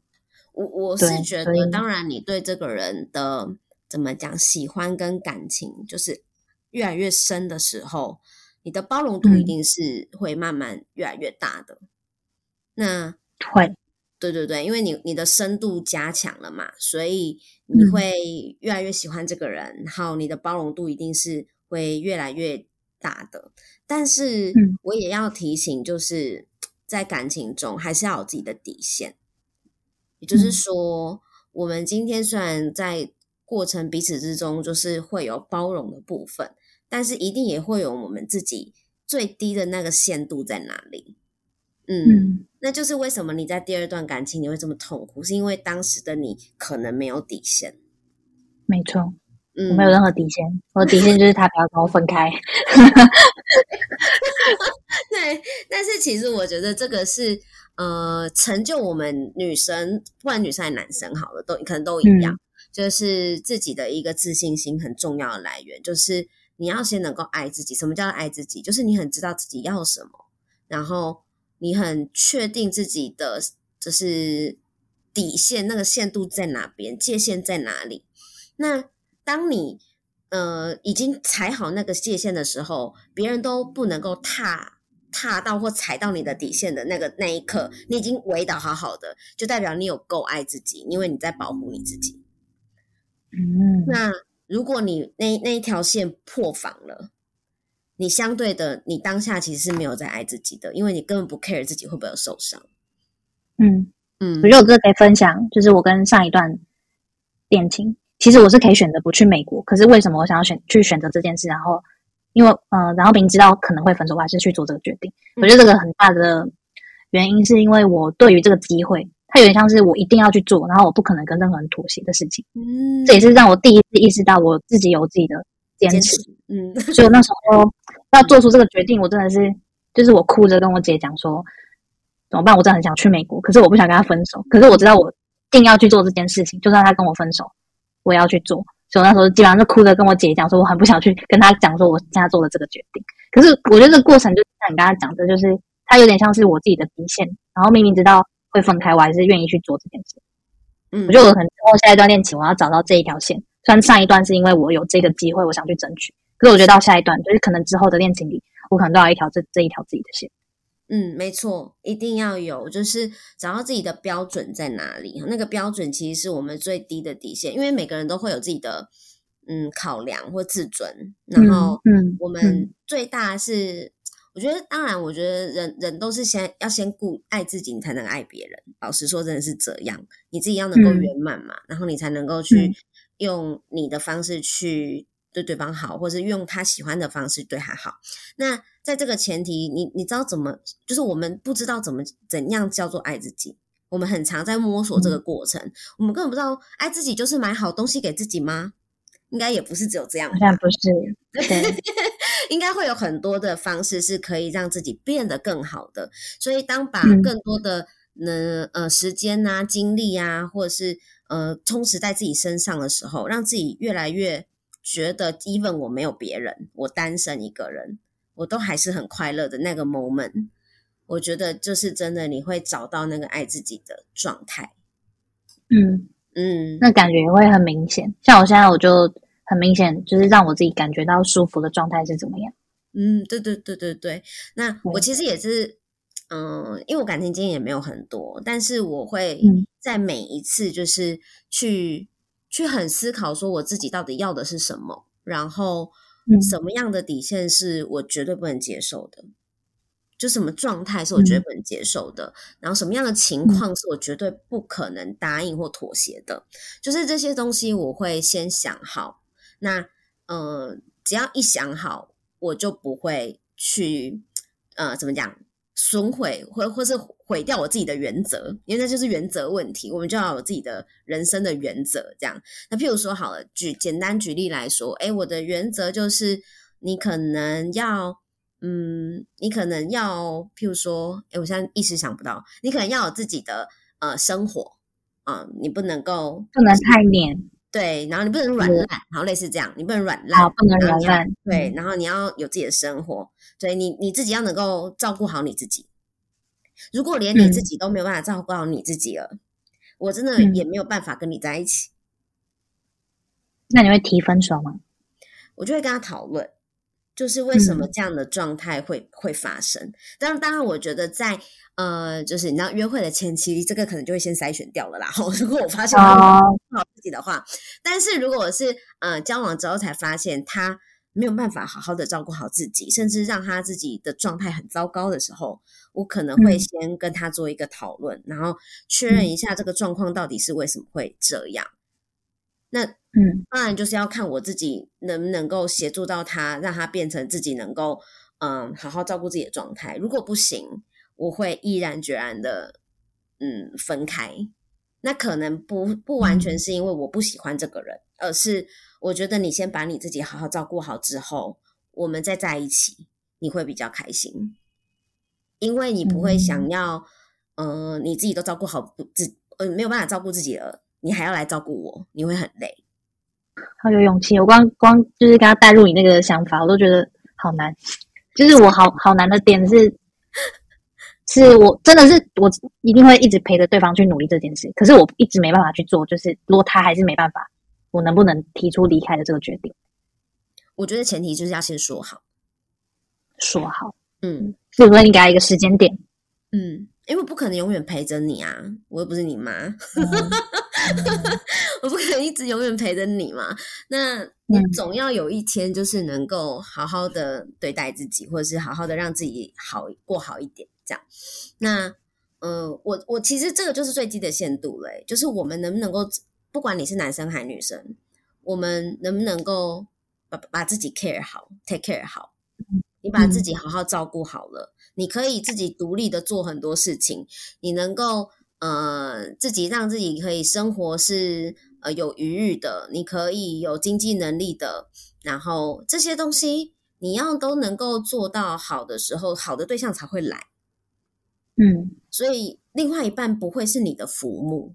Speaker 1: 我我是觉得，当然你对这个人的怎么讲喜欢跟感情，就是越来越深的时候，你的包容度一定是会慢慢越来越大的。嗯、那
Speaker 2: 会，
Speaker 1: 对对对，因为你你的深度加强了嘛，所以你会越来越喜欢这个人，然后你的包容度一定是会越来越大的。但是我也要提醒，就是在感情中还是要有自己的底线。也就是说，嗯，我们今天虽然在过程彼此之中，就是会有包容的部分，但是一定也会有我们自己最低的那个限度在哪里？嗯，
Speaker 2: 嗯，
Speaker 1: 那就是为什么你在第二段感情你会这么痛苦，是因为当时的你可能没有底线。
Speaker 2: 没错，
Speaker 1: 嗯，
Speaker 2: 我没有任何底线，我的底线就是他不要跟我分开。
Speaker 1: 对，但是其实我觉得这个是呃，成就我们女生，不管女生还是男生，好了，都可能都一样，嗯，就是自己的一个自信心很重要的来源，就是你要先能够爱自己。什么叫爱自己？就是你很知道自己要什么，然后。你很确定自己的就是底线，那个限度在哪边，界限在哪里？那当你呃已经踩好那个界限的时候，别人都不能够踏踏到或踩到你的底线的那个那一刻，你已经围得好好的，就代表你有够爱自己，因为你在保护你自己。
Speaker 2: 嗯，
Speaker 1: 那如果你那那一条线破防了。你相对的，你当下其实是没有在爱自己的，因为你根本不 care 自己会不会有受伤。
Speaker 2: 嗯
Speaker 1: 嗯，
Speaker 2: 我觉得我这可以分享，就是我跟上一段恋情，其实我是可以选择不去美国，可是为什么我想要选去选择这件事？然后因为呃，然后明知道可能会分手，我还是去做这个决定。嗯、我觉得这个很大的原因是因为我对于这个机会，它有点像是我一定要去做，然后我不可能跟任何人妥协的事情。
Speaker 1: 嗯，
Speaker 2: 这也是让我第一次意识到我自己有自己的坚持。
Speaker 1: 嗯，
Speaker 2: 所以我那时候。要做出这个决定，我真的是，就是我哭着跟我姐讲说，怎么办？我真的很想去美国，可是我不想跟他分手。可是我知道我一定要去做这件事情，就算他跟我分手，我也要去做。所以我那时候基本上是哭着跟我姐讲说，我很不想去跟他讲说我现在做的这个决定。可是我觉得这个过程就是像你刚才讲的，就是他有点像是我自己的底线，然后明明知道会分开，我还是愿意去做这件事。
Speaker 1: 嗯，
Speaker 2: 我觉得我可能之后下一段恋情，我要找到这一条线。虽然上一段是因为我有这个机会，我想去争取。可是我觉得到下一段，就是可能之后的恋情里，我可能都要一条这这一条自己的线。
Speaker 1: 嗯，没错，一定要有，就是找到自己的标准在哪里。那个标准其实是我们最低的底线，因为每个人都会有自己的嗯考量或自尊。然后，嗯，我们最大是，嗯、我觉得当然，我觉得人人都是先要先顾爱自己，你才能爱别人。老实说，真的是这样，你自己要能够圆满嘛，嗯、然后你才能够去用你的方式去。对对方好，或是用他喜欢的方式对他好。那在这个前提，你你知道怎么？就是我们不知道怎么怎样叫做爱自己。我们很常在摸索这个过程，嗯、我们根本不知道爱自己就是买好东西给自己吗？应该也不是只有这样，
Speaker 2: 好像不是。对，
Speaker 1: 应该会有很多的方式是可以让自己变得更好的。所以，当把更多的呢、嗯、呃时间啊、精力啊，或者是呃充实在自己身上的时候，让自己越来越。觉得 even 我没有别人，我单身一个人，我都还是很快乐的那个 moment。我觉得就是真的，你会找到那个爱自己的状态。
Speaker 2: 嗯
Speaker 1: 嗯，
Speaker 2: 那感觉也会很明显。像我现在，我就很明显，就是让我自己感觉到舒服的状态是怎么样。
Speaker 1: 嗯，对对对对对。那我其实也是，嗯、呃，因为我感情经验也没有很多，但是我会在每一次就是去。去很思考，说我自己到底要的是什么，然后什么样的底线是我绝对不能接受的，就什么状态是我绝对不能接受的，然后什么样的情况是我绝对不可能答应或妥协的，就是这些东西我会先想好。那呃，只要一想好，我就不会去呃，怎么讲？损毁或或是毁掉我自己的原则，因为那就是原则问题。我们就要有自己的人生的原则，这样。那譬如说好了，举简单举例来说，诶，我的原则就是，你可能要，嗯，你可能要，譬如说，诶，我现在一时想不到，你可能要有自己的呃生活啊，你不能够
Speaker 2: 不能太黏。
Speaker 1: 对，然后你不能软烂，然后类似这样，你不能软烂，
Speaker 2: 不能软烂。
Speaker 1: 对，然后你要有自己的生活，对你你自己要能够照顾好你自己。如果连你自己都没有办法照顾好你自己了，嗯、我真的也没有办法跟你在一起。
Speaker 2: 那你会提分手吗？
Speaker 1: 我就会跟他讨论，就是为什么这样的状态会、嗯、会发生。当然，当然，我觉得在。呃，就是你知道约会的前期，这个可能就会先筛选掉了啦。如果我发现他不好自己的话，oh. 但是如果我是呃交往之后才发现他没有办法好好的照顾好自己，甚至让他自己的状态很糟糕的时候，我可能会先跟他做一个讨论，嗯、然后确认一下这个状况到底是为什么会这样。那嗯，当然就是要看我自己能不能够协助到他，让他变成自己能够。嗯，好好照顾自己的状态。如果不行，我会毅然决然的，嗯，分开。那可能不不完全是因为我不喜欢这个人，而是我觉得你先把你自己好好照顾好之后，我们再在一起，你会比较开心。因为你不会想要，嗯、呃，你自己都照顾好不自，呃，没有办法照顾自己了，你还要来照顾我，你会很累。
Speaker 2: 好有勇气，我光光就是跟他带入你那个想法，我都觉得好难。就是我好好难的点是，是我真的是我一定会一直陪着对方去努力这件事，可是我一直没办法去做。就是如果他还是没办法，我能不能提出离开的这个决定？
Speaker 1: 我觉得前提就是要先说好，
Speaker 2: 说好，
Speaker 1: 嗯，
Speaker 2: 比如说你给他一个时间点，
Speaker 1: 嗯，因为不可能永远陪着你啊，我又不是你妈。嗯 我不可能一直永远陪着你嘛？那你总要有一天，就是能够好好的对待自己，或者是好好的让自己好过好一点，这样。那，呃，我我其实这个就是最低的限度嘞，就是我们能不能够，不管你是男生还是女生，我们能不能够把把自己 care 好，take care 好，你把自己好好照顾好了，你可以自己独立的做很多事情，你能够。呃，自己让自己可以生活是呃有余裕的，你可以有经济能力的，然后这些东西你要都能够做到好的时候，好的对象才会来。
Speaker 2: 嗯，
Speaker 1: 所以另外一半不会是你的浮木，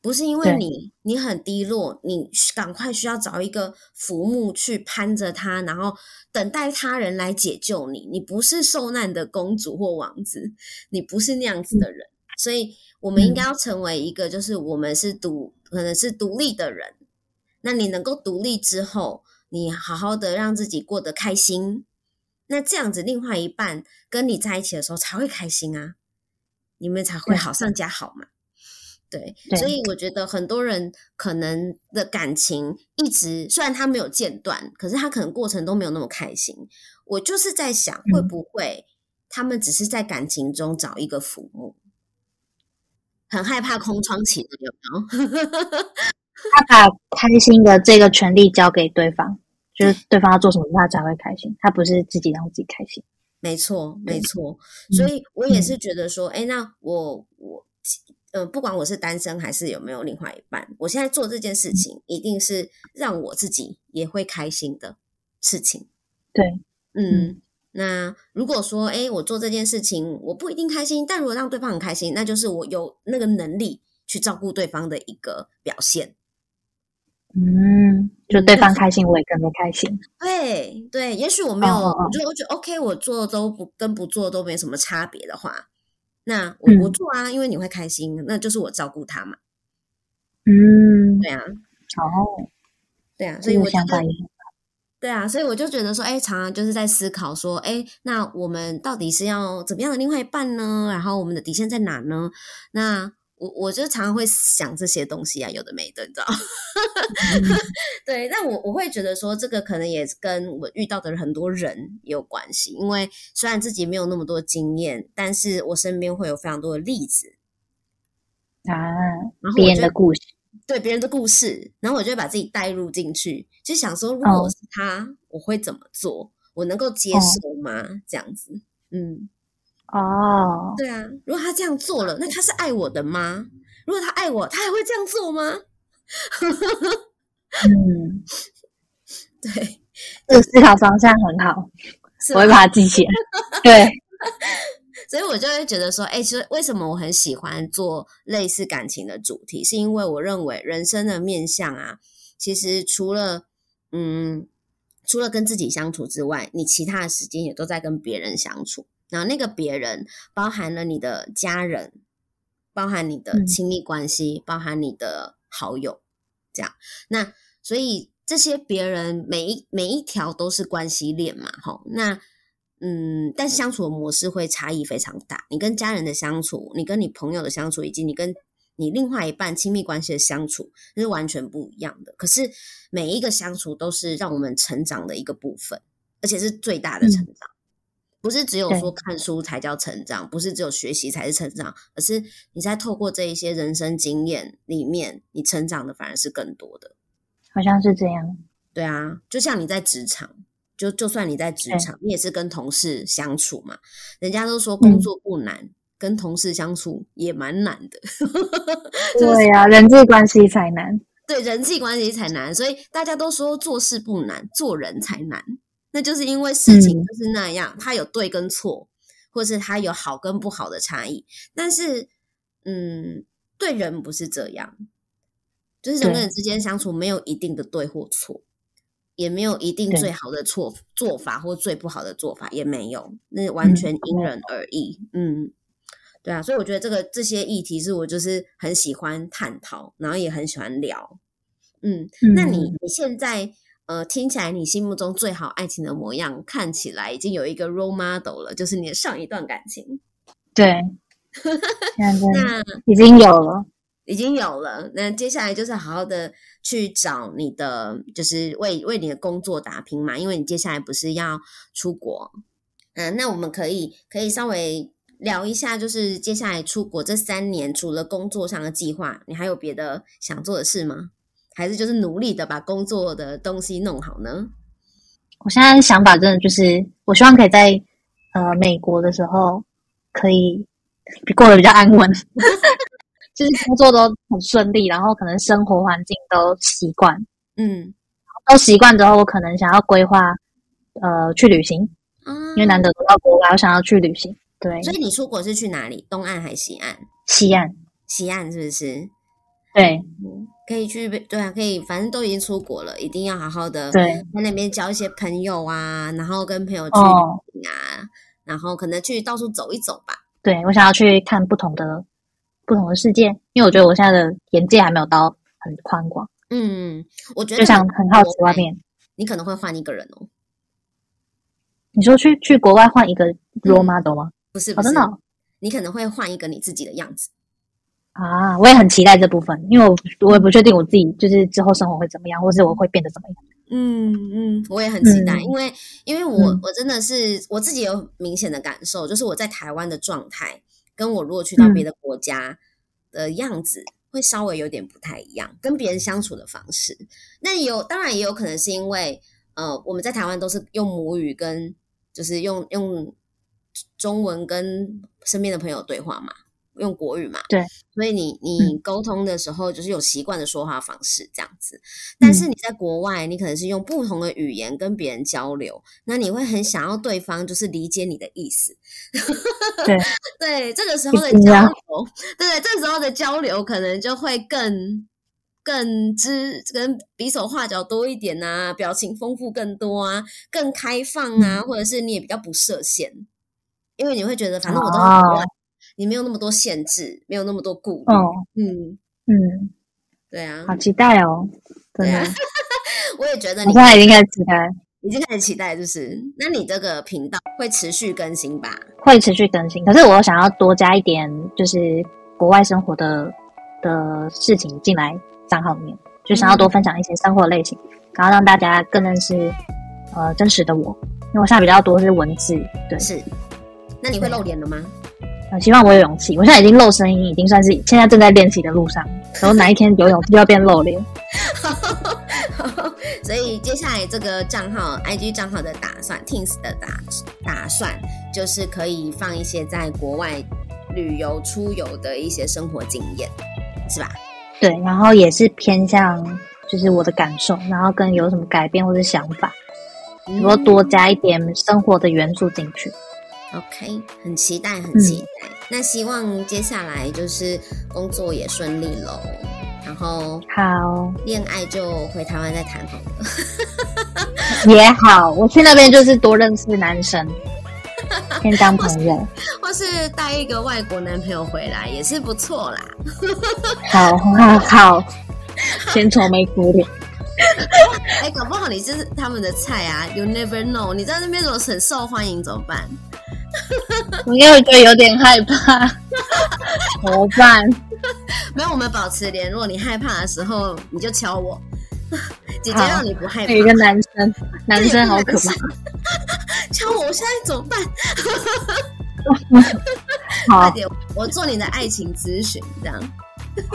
Speaker 1: 不是因为你你很低落，你赶快需要找一个浮木去攀着他，然后等待他人来解救你。你不是受难的公主或王子，你不是那样子的人。嗯所以，我们应该要成为一个，就是我们是独，可能是独立的人。那你能够独立之后，你好好的让自己过得开心，那这样子，另外一半跟你在一起的时候才会开心啊，你们才会好上加好嘛。对，对，所以我觉得很多人可能的感情一直，虽然他没有间断，可是他可能过程都没有那么开心。我就是在想，会不会他们只是在感情中找一个浮木？很害怕空窗期的，有没有？
Speaker 2: 他把开心的这个权利交给对方，就是对方要做什么，他才会开心。他不是自己让自己开心。
Speaker 1: 没错，没错。所以我也是觉得说，哎、嗯，那我我，呃，不管我是单身还是有没有另外一半，我现在做这件事情，一定是让我自己也会开心的事情。
Speaker 2: 对，
Speaker 1: 嗯。嗯那如果说，哎，我做这件事情我不一定开心，但如果让对方很开心，那就是我有那个能力去照顾对方的一个表现。
Speaker 2: 嗯，就对方开心，我也跟着开心。
Speaker 1: 对对，也许我没有，哦、我就我觉得 OK，我做都不跟不做都没什么差别的话，那我不做啊，因为你会开心，那就是我照顾他嘛。
Speaker 2: 嗯，
Speaker 1: 对啊，
Speaker 2: 哦，
Speaker 1: 对啊，所以我想法对啊，所以我就觉得说，哎，常常就是在思考说，哎，那我们到底是要怎么样的另外一半呢？然后我们的底线在哪呢？那我我就常常会想这些东西啊，有的没的，你知道？嗯、对，但我我会觉得说，这个可能也跟我遇到的很多人有关系，因为虽然自己没有那么多经验，但是我身边会有非常多的例子
Speaker 2: 啊，别人的故事。
Speaker 1: 对别人的故事，然后我就会把自己带入进去，就想说，如果我是他，哦，我会怎么做？我能够接受吗？哦，这样子，嗯，
Speaker 2: 哦，
Speaker 1: 对啊，如果他这样做了，那他是爱我的吗？如果他爱我，他还会这样做吗？
Speaker 2: 嗯，
Speaker 1: 对，
Speaker 2: 这个思考方向很好，我会把它记起来。对。
Speaker 1: 所以我就会觉得说，哎，其实为什么我很喜欢做类似感情的主题，是因为我认为人生的面向啊，其实除了嗯，除了跟自己相处之外，你其他的时间也都在跟别人相处。然后那个别人包含了你的家人，包含你的亲密关系，嗯、包含你的好友，这样。那所以这些别人每一每一条都是关系链嘛，吼，那。嗯，但相处的模式会差异非常大。你跟家人的相处，你跟你朋友的相处，以及你跟你另外一半亲密关系的相处，是完全不一样的。可是每一个相处都是让我们成长的一个部分，而且是最大的成长。嗯、不是只有说看书才叫成长，不是只有学习才是成长，而是你在透过这一些人生经验里面，你成长的反而是更多的。
Speaker 2: 好像是这样。
Speaker 1: 对啊，就像你在职场。就就算你在职场，你也是跟同事相处嘛。人家都说工作不难，嗯、跟同事相处也蛮难的。
Speaker 2: 对呀、啊，人际关系才难。
Speaker 1: 对，人际关系才难，所以大家都说做事不难，做人才难。那就是因为事情就是那样，它、嗯、有对跟错，或是它有好跟不好的差异。但是，嗯，对人不是这样，就是人跟人之间相处没有一定的对或错。也没有一定最好的错做法或最不好的做法，也没有，那完全因人而异。嗯，嗯，对啊，所以我觉得这个这些议题是我就是很喜欢探讨，然后也很喜欢聊。嗯，嗯，那你你现在呃听起来你心目中最好爱情的模样，看起来已经有一个 role model 了，就是你的上一段感情。
Speaker 2: 对，那已经有了。
Speaker 1: 已经有了，那接下来就是好好的去找你的，就是为为你的工作打拼嘛。因为你接下来不是要出国，嗯、呃，那我们可以可以稍微聊一下，就是接下来出国这三年，除了工作上的计划，你还有别的想做的事吗？还是就是努力的把工作的东西弄好呢？
Speaker 2: 我现在的想法真的就是，我希望可以在呃美国的时候可以过得比较安稳。就是工作都很顺利，然后可能生活环境都习惯，嗯，都习惯之后，我可能想要规划，呃，去旅行，嗯，因为难得到国外，我想要去旅行，对。
Speaker 1: 所以你出国是去哪里？东岸还是西岸？
Speaker 2: 西岸，
Speaker 1: 西岸是不是？
Speaker 2: 对，
Speaker 1: 嗯，可以去，对啊，可以，反正都已经出国了，一定要好好的对，在那边交一些朋友啊，然后跟朋友去啊，哦，然后可能去到处走一走吧。
Speaker 2: 对，我想要去看不同的。不同的世界，因为我觉得我现在的眼界还没有到很宽广。
Speaker 1: 嗯，我觉得
Speaker 2: 就想很好奇外面，
Speaker 1: 你可能会换一个人哦。
Speaker 2: 你说去去国外换一个 role model 吗？
Speaker 1: 不是，不是，你可能会换一个你自己的样子
Speaker 2: 啊！我也很期待这部分，因为我我也不确定我自己就是之后生活会怎么样，或是我会变得怎么样。
Speaker 1: 嗯嗯，我也很期待，嗯、因为因为我、嗯、我真的是我自己有明显的感受，就是我在台湾的状态。跟我如果去到别的国家的样子，嗯、会稍微有点不太一样，跟别人相处的方式。那有当然也有可能是因为，呃，我们在台湾都是用母语跟就是用用中文跟身边的朋友对话嘛。用国语嘛，
Speaker 2: 对，
Speaker 1: 所以你你沟通的时候就是有习惯的说话方式这样子。嗯，但是你在国外，你可能是用不同的语言跟别人交流，那你会很想要对方就是理解你的意思。
Speaker 2: 对
Speaker 1: 对，这个时候的交流，对对，这个时候的交流可能就会更更知跟比手画脚多一点啊，表情丰富更多啊，更开放啊，嗯，或者是你也比较不设限，因为你会觉得反正我都很国外。你没有那么多限制，没有那么多顾虑。
Speaker 2: 哦，嗯嗯，
Speaker 1: 对啊，
Speaker 2: 好期待哦！对啊，
Speaker 1: 我也觉得你
Speaker 2: 现在已经开始期待，
Speaker 1: 已经开始期待，就是那你这个频道会持续更新吧？
Speaker 2: 会持续更新，可是我想要多加一点，就是国外生活的的事情进来账号里面，就想要多分享一些生活类型，嗯、然后让大家更认识呃真实的我，因为我现在比较多是文字，对，
Speaker 1: 是。那你会露脸了吗？
Speaker 2: 希望我有勇气。我现在已经露声音，已经算是现在正在练习的路上。然后哪一天有勇气就要变露脸。
Speaker 1: 所以接下来这个账号，IG 账号的打算，Teens 的打打算，就是可以放一些在国外旅游出游的一些生活经验，是吧？
Speaker 2: 对，然后也是偏向就是我的感受，然后跟有什么改变或者想法，然后多加一点生活的元素进去。
Speaker 1: OK，很期待，很期待。嗯、那希望接下来就是工作也顺利喽，然后
Speaker 2: 好，
Speaker 1: 恋爱就回台湾再谈好了。
Speaker 2: 也好，我去那边就是多认识男生，先当朋友，
Speaker 1: 或是带一个外国男朋友回来也是不错啦。
Speaker 2: 好好好，先愁眉苦脸。
Speaker 1: 哎、欸，搞不好你就是他们的菜啊！You never know，你在那边如果很受欢迎怎么办？
Speaker 2: 我因为觉得有点害怕，怎么办？
Speaker 1: 没有，我们保持联络。你害怕的时候，你就敲我。姐姐让你不害怕。
Speaker 2: 有一个男生，男生好可怕。
Speaker 1: 敲我，我现在怎么办？
Speaker 2: 好，
Speaker 1: 快点，我做你的爱情咨询，这样。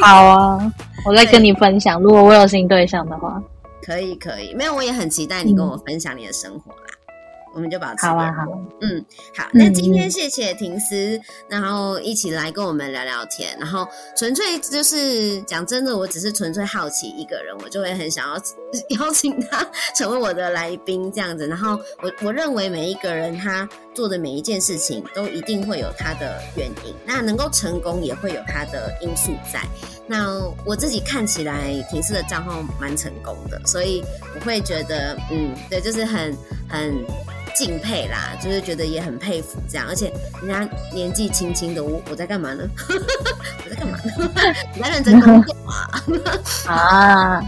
Speaker 2: 好啊，我再跟你分享。如果我有新对象的话，
Speaker 1: 可以可以，没有，我也很期待你跟我分享你的生活啦。嗯我们就保持
Speaker 2: 好啊，好，
Speaker 1: 嗯，好，那今天谢谢婷思，然后一起来跟我们聊聊天，然后纯粹就是讲真的，我只是纯粹好奇一个人，我就会很想要邀请他成为我的来宾这样子，然后我我认为每一个人他做的每一件事情都一定会有他的原因，那能够成功也会有他的因素在，那我自己看起来婷思的账号蛮成功的，所以我会觉得，嗯，对，就是很很。敬佩啦，就是觉得也很佩服这样，而且人家年纪轻轻的，我我在干嘛呢？我在干嘛呢？我在认真工作啊？啊，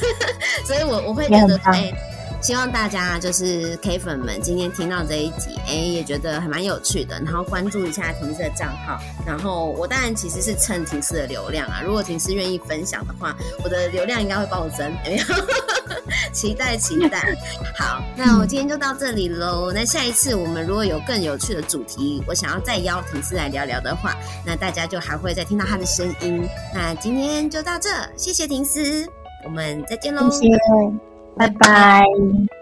Speaker 1: 所以我我会觉得哎。希望大家就是 K 粉们今天听到这一集，哎，也觉得还蛮有趣的，然后关注一下婷丝的账号。然后我当然其实是蹭婷丝的流量啊，如果婷丝愿意分享的话，我的流量应该会暴增。哎呀，期待期待。好，那我今天就到这里喽。那下一次我们如果有更有趣的主题，我想要再邀婷丝来聊聊的话，那大家就还会再听到她的声音。那今天就到这，谢谢婷丝，我们再见喽。
Speaker 2: 谢谢。拜拜。